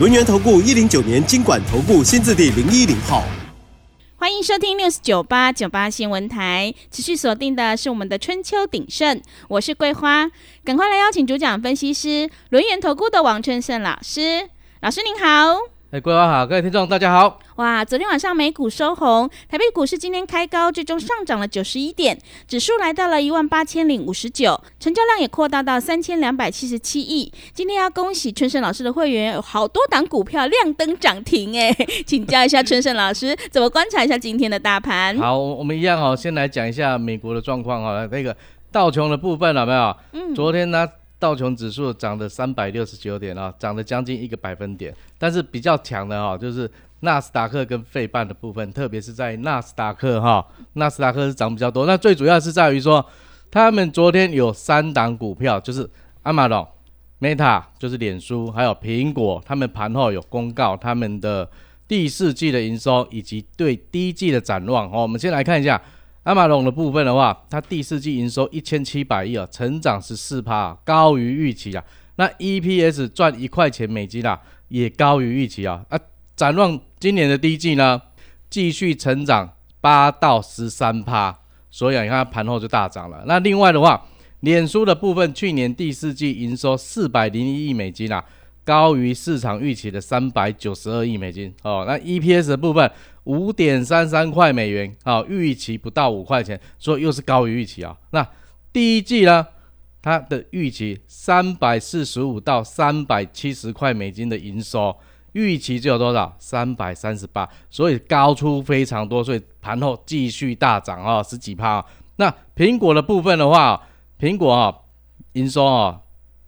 轮源投顾一零九年经管投顾新字第零一零号，欢迎收听六四九八九八新闻台。持续锁定的是我们的春秋鼎盛，我是桂花，赶快来邀请主讲分析师轮源投顾的王春盛老师。老师您好。哎，各位好，各位听众大家好。哇，昨天晚上美股收红，台北股市今天开高，最终上涨了九十一点，指数来到了一万八千零五十九，成交量也扩大到三千两百七十七亿。今天要恭喜春盛老师的会员，有好多档股票亮灯涨停哎，请教一下春盛老师，怎么观察一下今天的大盘？好，我们一样哦，先来讲一下美国的状况哈，那个道琼的部分有没有？嗯，昨天呢？道琼指数涨了三百六十九点啊，涨了将近一个百分点。但是比较强的哈，就是纳斯达克跟费半的部分，特别是在纳斯达克哈，纳斯达克是涨比较多。那最主要是在于说，他们昨天有三档股票，就是阿马龙、Meta，就是脸书，还有苹果，他们盘后有公告他们的第四季的营收以及对第一季的展望。哦，我们先来看一下。阿马龙的部分的话，它第四季营收一千七百亿啊，成长十四趴，高于预期啊。那 EPS 赚一块钱美金啊，也高于预期啊。啊，展望今年的第一季呢，继续成长八到十三趴，所以啊你看盘后就大涨了。那另外的话，脸书的部分去年第四季营收四百零一亿美金啊。高于市场预期的三百九十二亿美金哦，那 EPS 的部分五点三三块美元哦，预期不到五块钱，所以又是高于预期啊。那第一季呢，它的预期三百四十五到三百七十块美金的营收，预期就有多少？三百三十八，所以高出非常多，所以盘后继续大涨啊，十几趴。那苹果的部分的话，苹果啊，营收啊。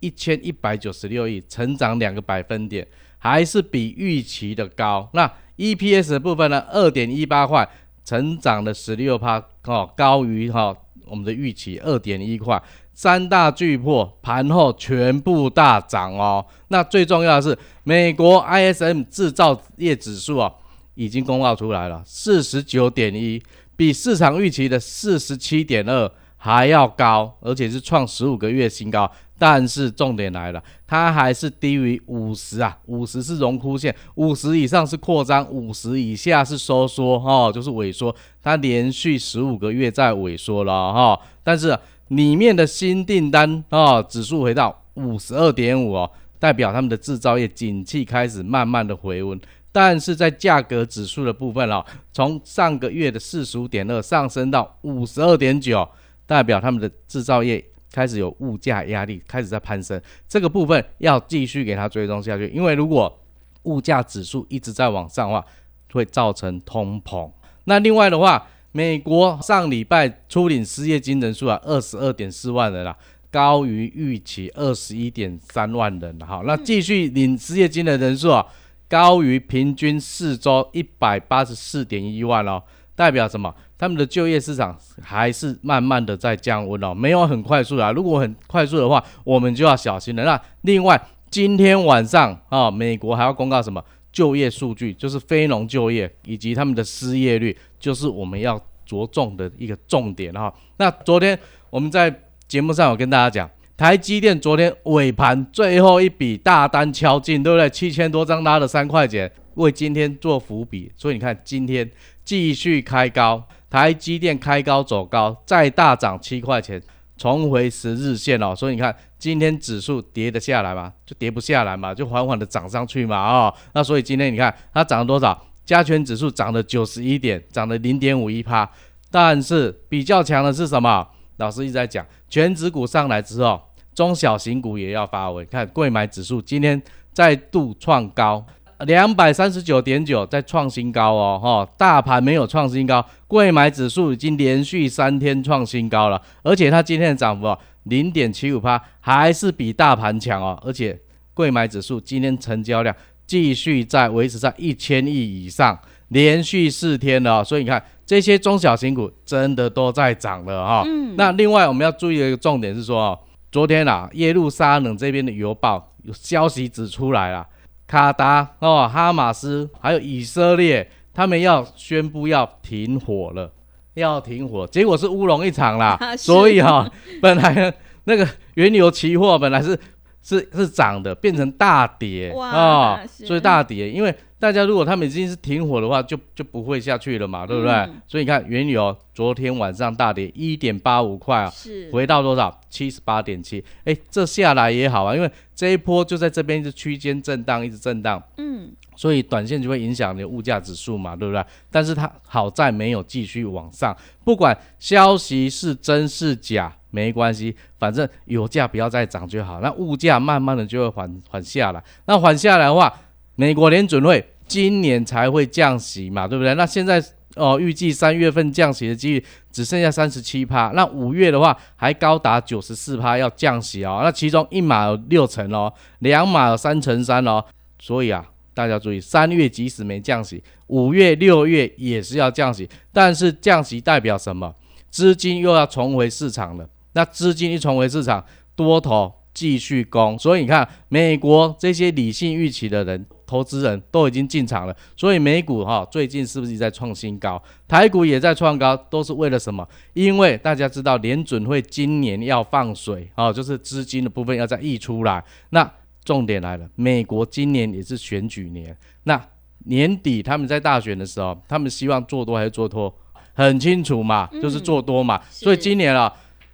一千一百九十六亿，成长两个百分点，还是比预期的高。那 EPS 的部分呢？二点一八块，成长了十六趴，哦，高于哈我们的预期二点一块。三大巨破盘后全部大涨哦。那最重要的是，美国 ISM 制造业指数啊，已经公告出来了，四十九点一，比市场预期的四十七点二还要高，而且是创十五个月新高。但是重点来了，它还是低于五十啊，五十是荣枯线，五十以上是扩张，五十以下是收缩，哈，就是萎缩。它连续十五个月在萎缩了，哈。但是里面的新订单啊，指数回到五十二点五哦，代表他们的制造业景气开始慢慢的回温。但是在价格指数的部分哦，从上个月的四十五点二上升到五十二点九，代表他们的制造业。开始有物价压力，开始在攀升，这个部分要继续给它追踪下去，因为如果物价指数一直在往上的话，会造成通膨。那另外的话，美国上礼拜初领失业金人数啊，二十二点四万人啊，高于预期二十一点三万人。好，那继续领失业金的人数啊，高于平均四周一百八十四点一万哦。代表什么？他们的就业市场还是慢慢的在降温哦，没有很快速的。如果很快速的话，我们就要小心了。那另外，今天晚上啊，美国还要公告什么就业数据？就是非农就业以及他们的失业率，就是我们要着重的一个重点哈。那昨天我们在节目上有跟大家讲，台积电昨天尾盘最后一笔大单敲进，对不对？七千多张拉了三块钱。为今天做伏笔，所以你看今天继续开高，台积电开高走高，再大涨七块钱，重回十日线哦。所以你看今天指数跌得下来吗？就跌不下来嘛，就缓缓的涨上去嘛啊。那所以今天你看它涨了多少？加权指数涨了九十一点，涨了零点五一趴。但是比较强的是什么？老师一直在讲，全指股上来之后，中小型股也要发威。看贵买指数今天再度创高。两百三十九点九在创新高哦，哈，大盘没有创新高，贵买指数已经连续三天创新高了，而且它今天的涨幅零点七五趴，还是比大盘强哦，而且贵买指数今天成交量继续在维持在一千亿以上，连续四天了，所以你看这些中小型股真的都在涨了哈。嗯。那另外我们要注意的一个重点是说哦，昨天啊，耶路撒冷这边的邮报有消息指出来了，卡达哦、哈马斯还有以色列，他们要宣布要停火了，要停火，结果是乌龙一场啦。所以哈，本来那个原油期货本来是。是是涨的，变成大跌啊，所以大跌。因为大家如果他们已经是停火的话，就就不会下去了嘛，对不对？所以你看原油昨天晚上大跌一点八五块啊，是回到多少？七十八点七。哎，这下来也好啊，因为这一波就在这边是区间震荡，一直震荡。嗯，所以短线就会影响你的物价指数嘛，对不对？但是它好在没有继续往上，不管消息是真是假。没关系，反正油价不要再涨就好，那物价慢慢的就会缓缓下来。那缓下来的话，美国联准会今年才会降息嘛，对不对？那现在哦，预计三月份降息的几率只剩下三十七趴，那五月的话还高达九十四趴要降息哦。那其中一码有六成哦，两码有三成三哦。所以啊，大家注意，三月即使没降息，五月、六月也是要降息。但是降息代表什么？资金又要重回市场了。那资金一重回市场，多头继续攻，所以你看，美国这些理性预期的人、投资人都已经进场了，所以美股哈最近是不是在创新高？台股也在创高，都是为了什么？因为大家知道联准会今年要放水啊，就是资金的部分要再溢出来。那重点来了，美国今年也是选举年，那年底他们在大选的时候，他们希望做多还是做多？很清楚嘛，就是做多嘛。所以今年啊。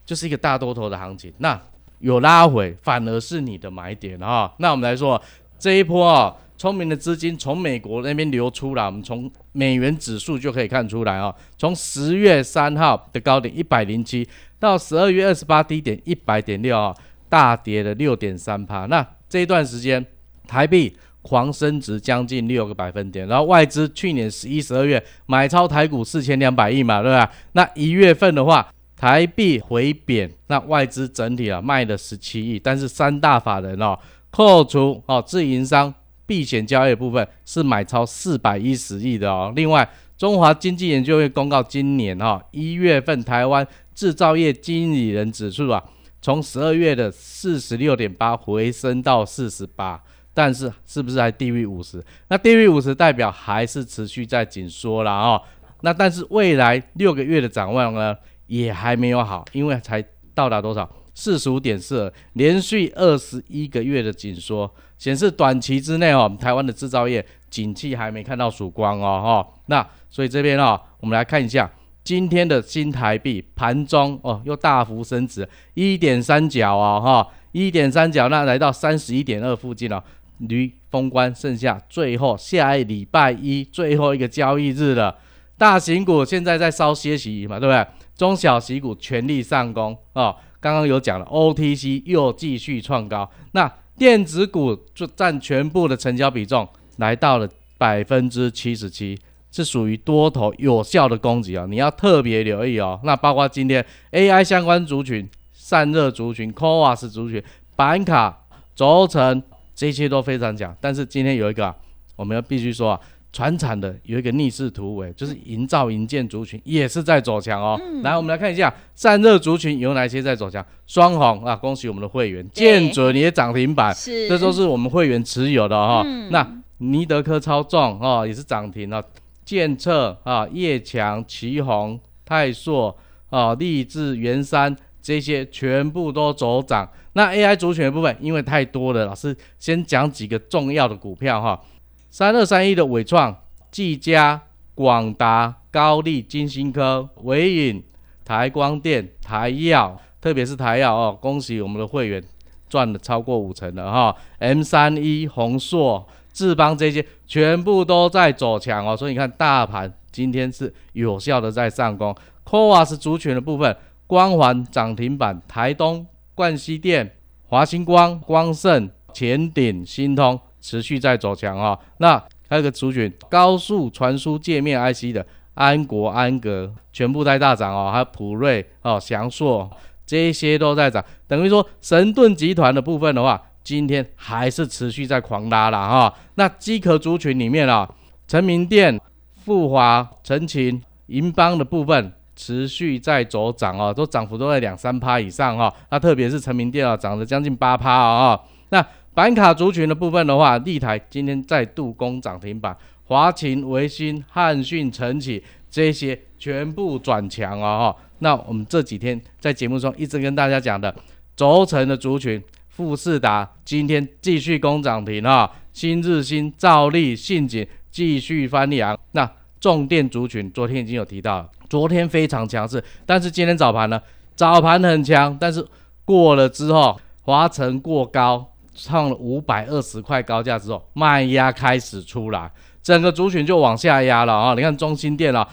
就是一个大多头的行情，那有拉回，反而是你的买点啊。那我们来说这一波啊，聪明的资金从美国那边流出来，我们从美元指数就可以看出来啊。从十月三号的高点一百零七，到十二月二十八低点一百点六啊，大跌了六点三趴。那这一段时间，台币狂升值将近六个百分点，然后外资去年十一、十二月买超台股四千两百亿嘛，对吧？那一月份的话。台币回贬，那外资整体啊卖了十七亿，但是三大法人哦，扣除哦自营商避险交易部分是买超四百一十亿的哦。另外，中华经济研究院公告，今年哈一月份台湾制造业经理人指数啊，从十二月的四十六点八回升到四十八，但是是不是还低于五十？那低于五十代表还是持续在紧缩了哦。那但是未来六个月的展望呢？也还没有好，因为才到达多少四十五点四，连续二十一个月的紧缩，显示短期之内哦，台湾的制造业景气还没看到曙光哦哈。那所以这边哦，我们来看一下今天的新台币盘中哦，又大幅升值一点三角啊哈，一点三角那来到三十一点二附近了，离封关剩下最后下一礼拜一最后一个交易日了，大型股现在在稍歇息嘛，对不对？中小型股全力上攻啊！刚刚有讲了，OTC 又继续创高，那电子股就占全部的成交比重来到了百分之七十七，是属于多头有效的攻击啊！你要特别留意哦。那包括今天 AI 相关族群、散热族群、c o a s 族群、板卡、轴承这些都非常强，但是今天有一个我们要必须说啊。船产的有一个逆势突围，就是营造营建族群也是在走强哦。来，我们来看一下散热族群有哪些在走强。双红啊，恭喜我们的会员，建准也涨停板，这都是我们会员持有的哈。那尼德科超重啊，也是涨停了。建策啊，叶强、旗宏、泰硕啊、立志、元山这些全部都走涨。那 AI 族群的部分，因为太多了，老师先讲几个重要的股票哈。三二三一的伟创、技嘉、广达、高丽、金星科、伟影、台光电、台药，特别是台药哦，恭喜我们的会员赚了超过五成了哈。M 三一、宏硕、智邦这些全部都在走强哦，所以你看大盘今天是有效的在上攻。c o a s 族群的部分，光环涨停板，台东、冠西电、华星光、光盛、前鼎、新通。持续在走强啊，那还有个族群高速传输界面 IC 的安国安格全部在大涨哦，还有普瑞哦、翔硕这些都在涨，等于说神盾集团的部分的话，今天还是持续在狂拉了哈。那机壳族群里面啊，成名店、富华、陈勤、银邦的部分持续在走涨哦，都涨幅都在两三趴以上哈。那特别是成名店啊，涨了将近八趴啊。那板卡族群的部分的话，立台今天再度攻涨停板，华勤、维新、汉讯、晨起这些全部转强哦哈。那我们这几天在节目中一直跟大家讲的轴承的族群，富士达今天继续攻涨停啊，新日新、兆利、信锦继续翻扬。那重电族群昨天已经有提到了，昨天非常强势，但是今天早盘呢，早盘很强，但是过了之后，华晨过高，创了五百二十块高价之后，卖压开始出来，整个族群就往下压了啊！你看中心电啊。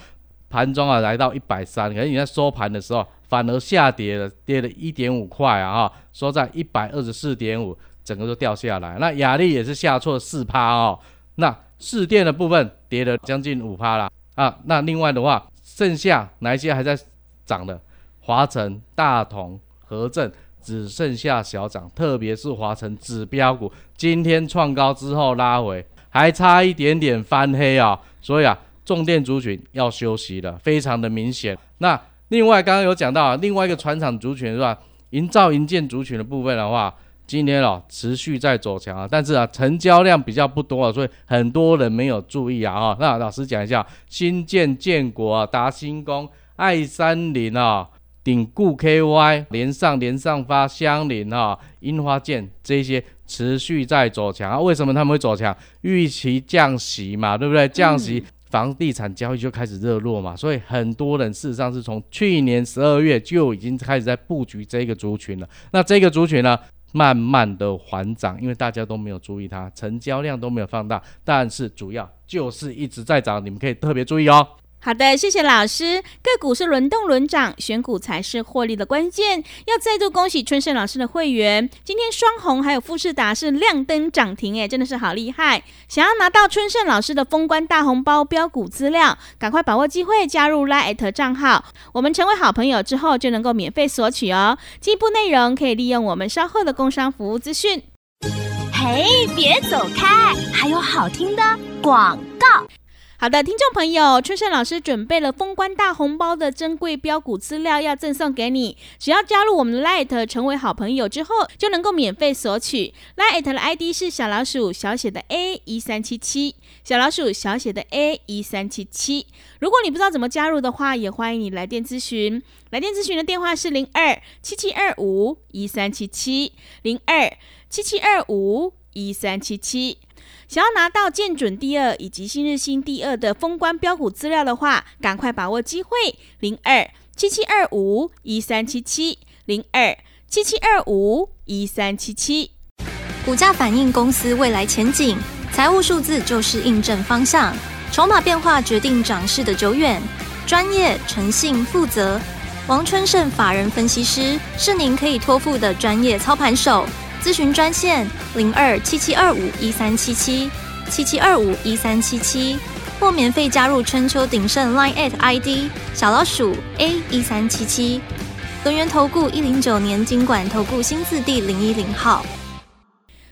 盘中啊来到一百三，可是你在收盘的时候反而下跌了，跌了一点五块啊哈，收在一百二十四点五，整个都掉下来。那雅力也是下挫四趴哦，那市电的部分跌了将近五趴了啊。那另外的话，剩下哪一些还在涨的？华晨、大同、和正只剩下小涨，特别是华晨指标股今天创高之后拉回，还差一点点翻黑啊，所以啊。重电族群要休息了，非常的明显。那另外刚刚有讲到啊另外一个船厂族群是吧？营造营建族群的部分的话，今天哦持续在走强啊，但是啊成交量比较不多啊，所以很多人没有注意啊哈。那老师讲一下，新建建国、达新工、爱三林啊、鼎固 KY、连上连上发、相邻啊、樱花剑这些持续在走强啊。为什么他们会走强？预期降息嘛，对不对？降息。房地产交易就开始热络嘛，所以很多人事实上是从去年十二月就已经开始在布局这个族群了。那这个族群呢，慢慢的缓涨，因为大家都没有注意它，成交量都没有放大，但是主要就是一直在涨，你们可以特别注意哦。好的，谢谢老师。个股是轮动轮涨，选股才是获利的关键。要再度恭喜春盛老师的会员，今天双红还有富士达是亮灯涨停，哎，真的是好厉害！想要拿到春盛老师的封关大红包标股资料，赶快把握机会加入 Line 账号，我们成为好朋友之后就能够免费索取哦。进一步内容可以利用我们稍后的工商服务资讯。嘿，别走开，还有好听的广告。好的，听众朋友，春盛老师准备了封关大红包的珍贵标股资料要赠送给你，只要加入我们的 Light 成为好朋友之后，就能够免费索取。Light 的 ID 是小老鼠小写的 A 一三七七，小老鼠小写的 A 一三七七。如果你不知道怎么加入的话，也欢迎你来电咨询。来电咨询的电话是零二七七二五一三七七零二七七二五一三七七。想要拿到建准第二以及新日新第二的封关标股资料的话，赶快把握机会，零二七七二五一三七七零二七七二五一三七七。股价反映公司未来前景，财务数字就是印证方向，筹码变化决定涨势的久远。专业、诚信、负责，王春盛法人分析师是您可以托付的专业操盘手。咨询专线零二七七二五一三七七七七二五一三七七，或免费加入春秋鼎盛 Line at ID 小老鼠 A 一三七七，轮源投顾一零九年经管投顾新字第零一零号。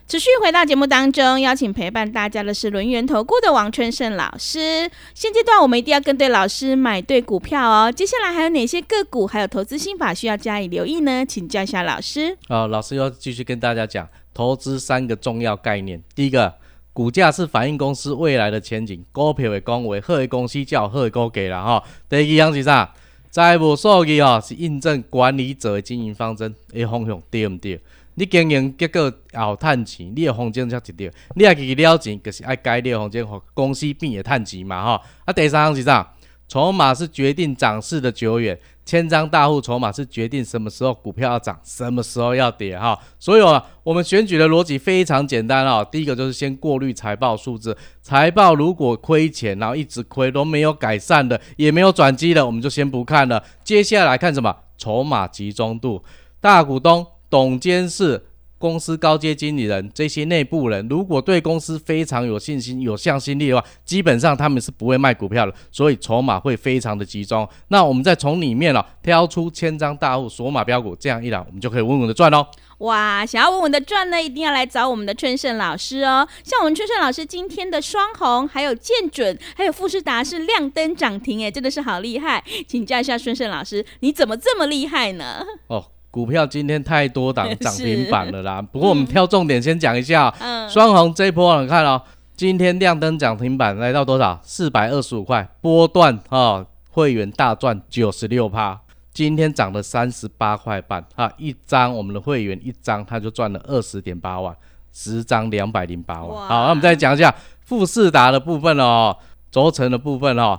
持续回到节目当中，邀请陪伴大家的是轮源投顾的王春盛老师。现阶段我们一定要跟对老师，买对股票哦。接下来还有哪些个股，还有投资心法需要加以留意呢？请教一下老师。哦，老师要继续跟大家讲投资三个重要概念。第一个，股价是反映公司未来的前景，股票的讲话，好的公司叫好的股价啦哈。第二样是啥？财务数据哦，是印证管理者的经营方针的方向对唔对？你经营结果后趁钱，你的风险才一条。你也去了钱，就是爱改你的风险，公司变也趁钱嘛吼。啊，第三项是啥？筹码是决定涨势的久远，千张大户筹码是决定什么时候股票要涨，什么时候要跌哈。所以啊，我们选举的逻辑非常简单啊。第一个就是先过滤财报数字，财报如果亏钱，然后一直亏都没有改善的，也没有转机的，我们就先不看了。接下来看什么？筹码集中度，大股东。董监事、公司高阶经理人这些内部人，如果对公司非常有信心、有向心力的话，基本上他们是不会卖股票的，所以筹码会非常的集中。那我们再从里面了挑出千张大户锁码标股，这样一来，我们就可以稳稳的赚喽。哇，想要稳稳的赚呢，一定要来找我们的春盛老师哦。像我们春盛老师今天的双红，还有建准，还有富士达是亮灯涨停，哎，真的是好厉害。请教一下春盛老师，你怎么这么厉害呢？哦，股票今天太多档 涨停板了啦。不过我们挑重点先讲一下，嗯，双红这一波你看哦，今天亮灯涨停板来到多少？四百二十五块，波段啊，会员大赚九十六趴。今天涨了三十八块半啊！一张我们的会员一张他就赚了二十点八万，十张两百零八万。好，那我们再讲一下富士达的部分哦，轴承的部分哦，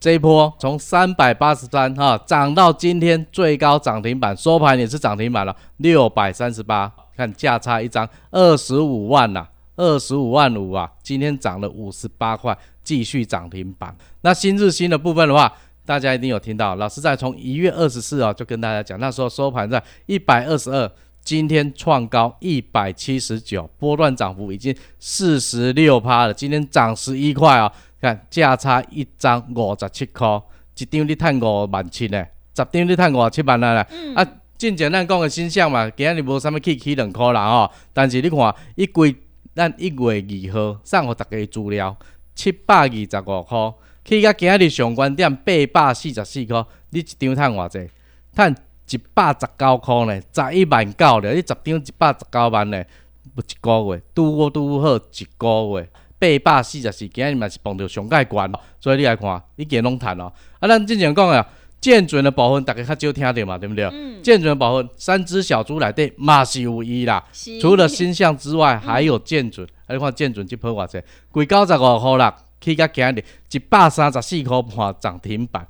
这一波从三百八十三哈涨到今天最高涨停板，收盘也是涨停板了，六百三十八。看价差一张二十五万呐，二十五万五啊！今天涨了五十八块，继续涨停板。那新日新的部分的话。大家一定有听到，老师在从一月二十四号就跟大家讲，那时候收盘在一百二十二，今天创高一百七十九，波段涨幅已经四十六趴了。今天涨十一块啊，看价差一张五十七块，一张你赚五万七呢，十张你赚五十七万啊啦。啊，进前咱讲的新象嘛，今日无啥物起起两块啦吼，但是你看一规咱一月二号送互逐家资料，七百二十五块。去到今日上关点八百四十四块，你一张赚偌济？赚一百十九块呢，十一万九了。你十张一百十九万呢，要一个月拄好拄好一个月八百四十四，今日嘛是碰到上界关，所以你来看，你见拢趁咯。啊，咱之前讲啊，建准的部分大家较少听到嘛，对毋对？嗯。建准的部分，三只小猪内底嘛是有伊啦。除了新象之外，还有建准。啊，你看建准即波偌济，贵九十五块啦。去到今日一百三十四箍半涨停板，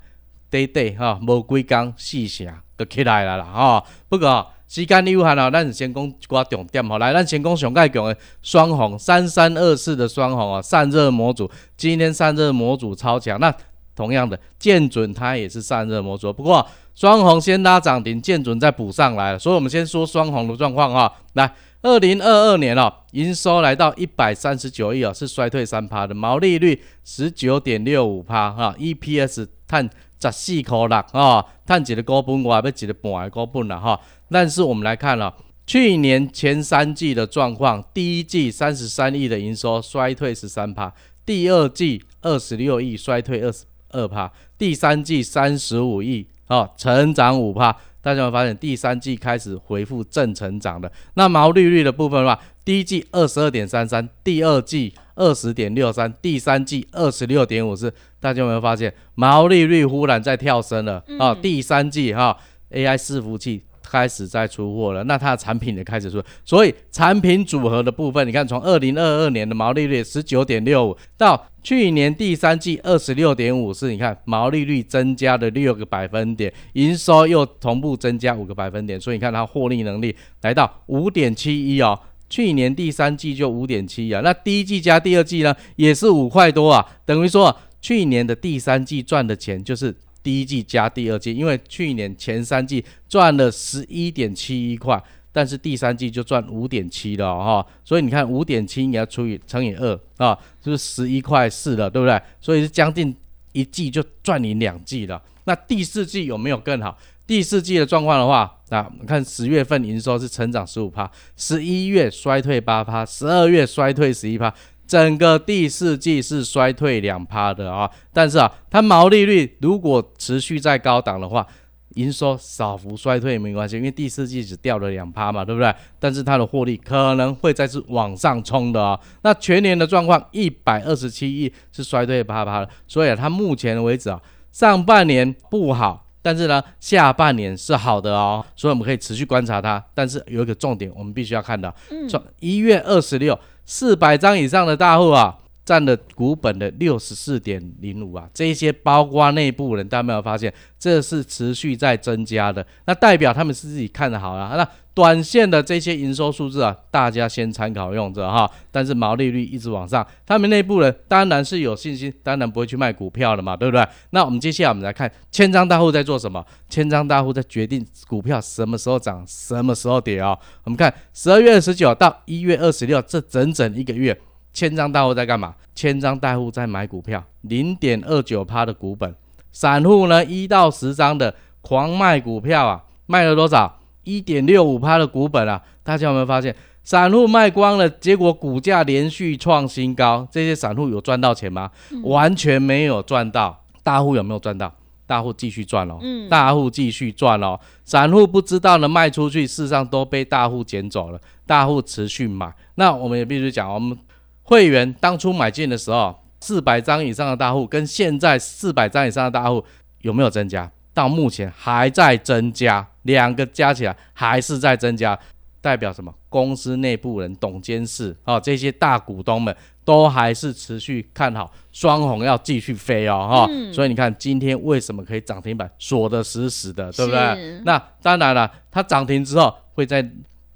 短短吼无几工四成就起来啦啦吼。不过时间有限哦，咱先讲一寡重点吼。来，咱先讲上盖强的双红三三二四的双红啊，散热模组今天散热模组超强。那同样的建准它也是散热模组，不过双红先拉涨停，建准再补上来了。所以我们先说双红的状况哈，来。二零二二年哦，营收来到一百三十九亿哦，是衰退三趴的，毛利率十九点六五趴哈，EPS 碳十四块六啊，碳几的股本我还要几的半的股本了哈。但是我们来看了去年前三季的状况，第一季三十三亿的营收衰退十三趴，第二季二十六亿衰退二十二趴，第三季三十五亿哦，成长五趴。大家有发现第三季开始回复正成长的，那毛利率的部分的话，第一季二十二点三三，第二季二十点六三，第三季二十六点五四。大家有没有发现毛利率忽然在跳升了啊？第三季哈，AI 伺服器。开始在出货了，那它的产品也开始出，所以产品组合的部分，你看从二零二二年的毛利率十九点六五，到去年第三季二十六点五四，你看毛利率增加了六个百分点，营收又同步增加五个百分点，所以你看它获利能力来到五点七一哦，去年第三季就五点七啊，那第一季加第二季呢也是五块多啊，等于说去年的第三季赚的钱就是。第一季加第二季，因为去年前三季赚了十一点七一块，但是第三季就赚五点七了哈，所以你看五点七你要除以乘以二啊，就是十一块四了，对不对？所以是将近一季就赚你两季了。那第四季有没有更好？第四季的状况的话，啊，看十月份营收是成长十五趴，十一月衰退八趴，十二月衰退十一趴。整个第四季是衰退两趴的啊，但是啊，它毛利率如果持续在高档的话，营收少幅衰退没关系，因为第四季只掉了两趴嘛，对不对？但是它的获利可能会再次往上冲的啊。那全年的状况一百二十七亿是衰退八趴的，所以啊它目前为止啊，上半年不好，但是呢，下半年是好的哦，所以我们可以持续观察它。但是有一个重点，我们必须要看到，从一月二十六。四百张以上的大户啊，占了股本的六十四点零五啊，这些包括内部人，大家没有发现，这是持续在增加的，那代表他们是自己看的好了。那短线的这些营收数字啊，大家先参考用着哈。但是毛利率一直往上，他们内部人当然是有信心，当然不会去卖股票了嘛，对不对？那我们接下来我们来看千张大户在做什么？千张大户在决定股票什么时候涨，什么时候跌啊？我们看十二月二十九到一月二十六这整整一个月，千张大户在干嘛？千张大户在买股票，零点二九趴的股本，散户呢一到十张的狂卖股票啊，卖了多少？一点六五趴的股本啊，大家有没有发现，散户卖光了，结果股价连续创新高，这些散户有赚到钱吗？完全没有赚到。大户有没有赚到？大户继续赚哦，大户继续赚哦。散户不知道呢，卖出去，事实上都被大户捡走了。大户持续买，那我们也必须讲，我们会员当初买进的时候，四百张以上的大户跟现在四百张以上的大户有没有增加？到目前还在增加，两个加起来还是在增加，代表什么？公司内部人、董监事啊，这些大股东们都还是持续看好双红要继续飞哦，哈。所以你看今天为什么可以涨停板锁得死死的，对不对？那当然了，它涨停之后会再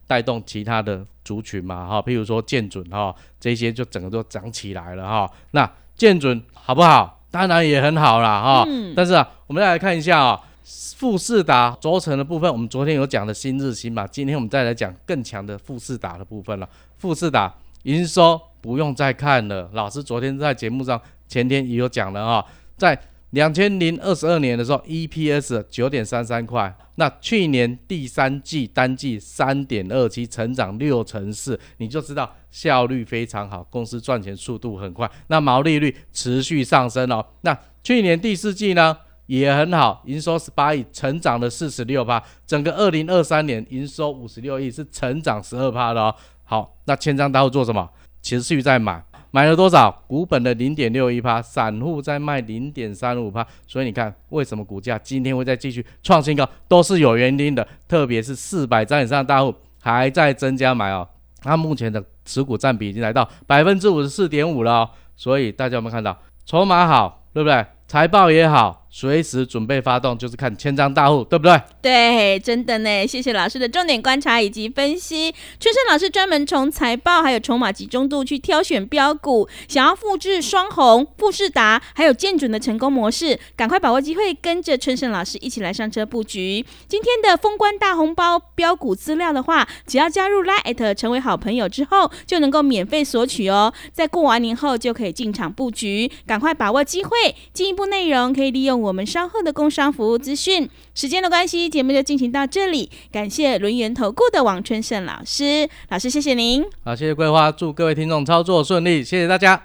带动其他的族群嘛，哈，譬如说建准哈，这些就整个都涨起来了哈。那建准好不好？当然也很好啦，哈，但是啊，我们再来看一下啊，富士达轴承的部分，我们昨天有讲的新日新嘛，今天我们再来讲更强的富士达的部分了。富士达营收不用再看了，老师昨天在节目上前天也有讲了啊，在。两千零二十二年的时候，EPS 九点三三块。那去年第三季单季三点二七，成长六成四，你就知道效率非常好，公司赚钱速度很快。那毛利率持续上升哦。那去年第四季呢也很好，营收十八亿，成长了四十六趴。整个二零二三年营收五十六亿，是成长十二趴的哦。好，那千张大户做什么？持续在买。买了多少？股本的零点六一趴，散户在卖零点三五趴，所以你看为什么股价今天会再继续创新高，都是有原因的。特别是四百张以上大户还在增加买哦，它目前的持股占比已经来到百分之五十四点五了哦，所以大家有没有看到筹码好，对不对？财报也好，随时准备发动，就是看千张大户，对不对？对，真的呢。谢谢老师的重点观察以及分析。春生老师专门从财报还有筹码集中度去挑选标股，想要复制双红、富士达还有建准的成功模式，赶快把握机会，跟着春生老师一起来上车布局。今天的封关大红包标股资料的话，只要加入 Line 成为好朋友之后，就能够免费索取哦。在过完年后就可以进场布局，赶快把握机会，进。一步内容可以利用我们稍后的工商服务资讯。时间的关系，节目就进行到这里。感谢轮圆投顾的王春盛老师，老师谢谢您。好，谢谢桂花，祝各位听众操作顺利，谢谢大家。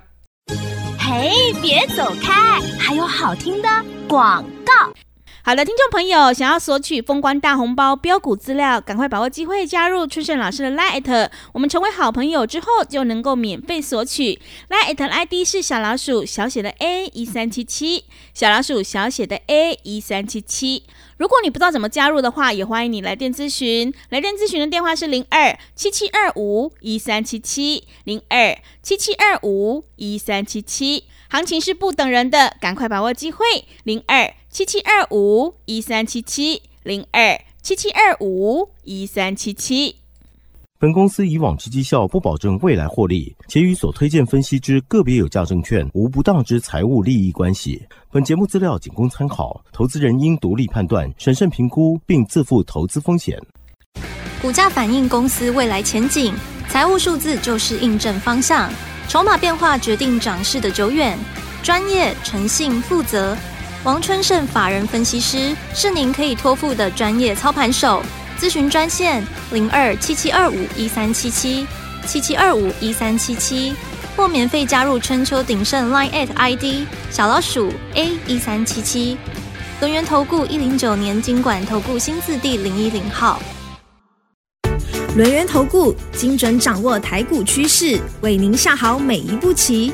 嘿，别走开，还有好听的广告。好的，听众朋友，想要索取封关大红包标股资料，赶快把握机会加入春盛老师的 Light，我们成为好朋友之后就能够免费索取。Light 的 ID 是小老鼠小写的 A 一三七七，小老鼠小写的 A 一三七七。如果你不知道怎么加入的话，也欢迎你来电咨询。来电咨询的电话是零二七七二五一三七七零二七七二五一三七七。行情是不等人的，赶快把握机会，零二。七七二五一三七七零二七七二五一三七七。本公司以往之绩效不保证未来获利，且与所推荐分析之个别有价证券无不当之财务利益关系。本节目资料仅供参考，投资人应独立判断、审慎评估，并自负投资风险。股价反映公司未来前景，财务数字就是印证方向，筹码变化决定涨势的久远。专业、诚信、负责。王春盛法人分析师是您可以托付的专业操盘手，咨询专线零二七七二五一三七七七七二五一三七七，或免费加入春秋鼎盛 Line at ID 小老鼠 A 一三七七。轮源投顾一零九年经管投顾新字第零一零号。轮源投顾精准掌握台股趋势，为您下好每一步棋。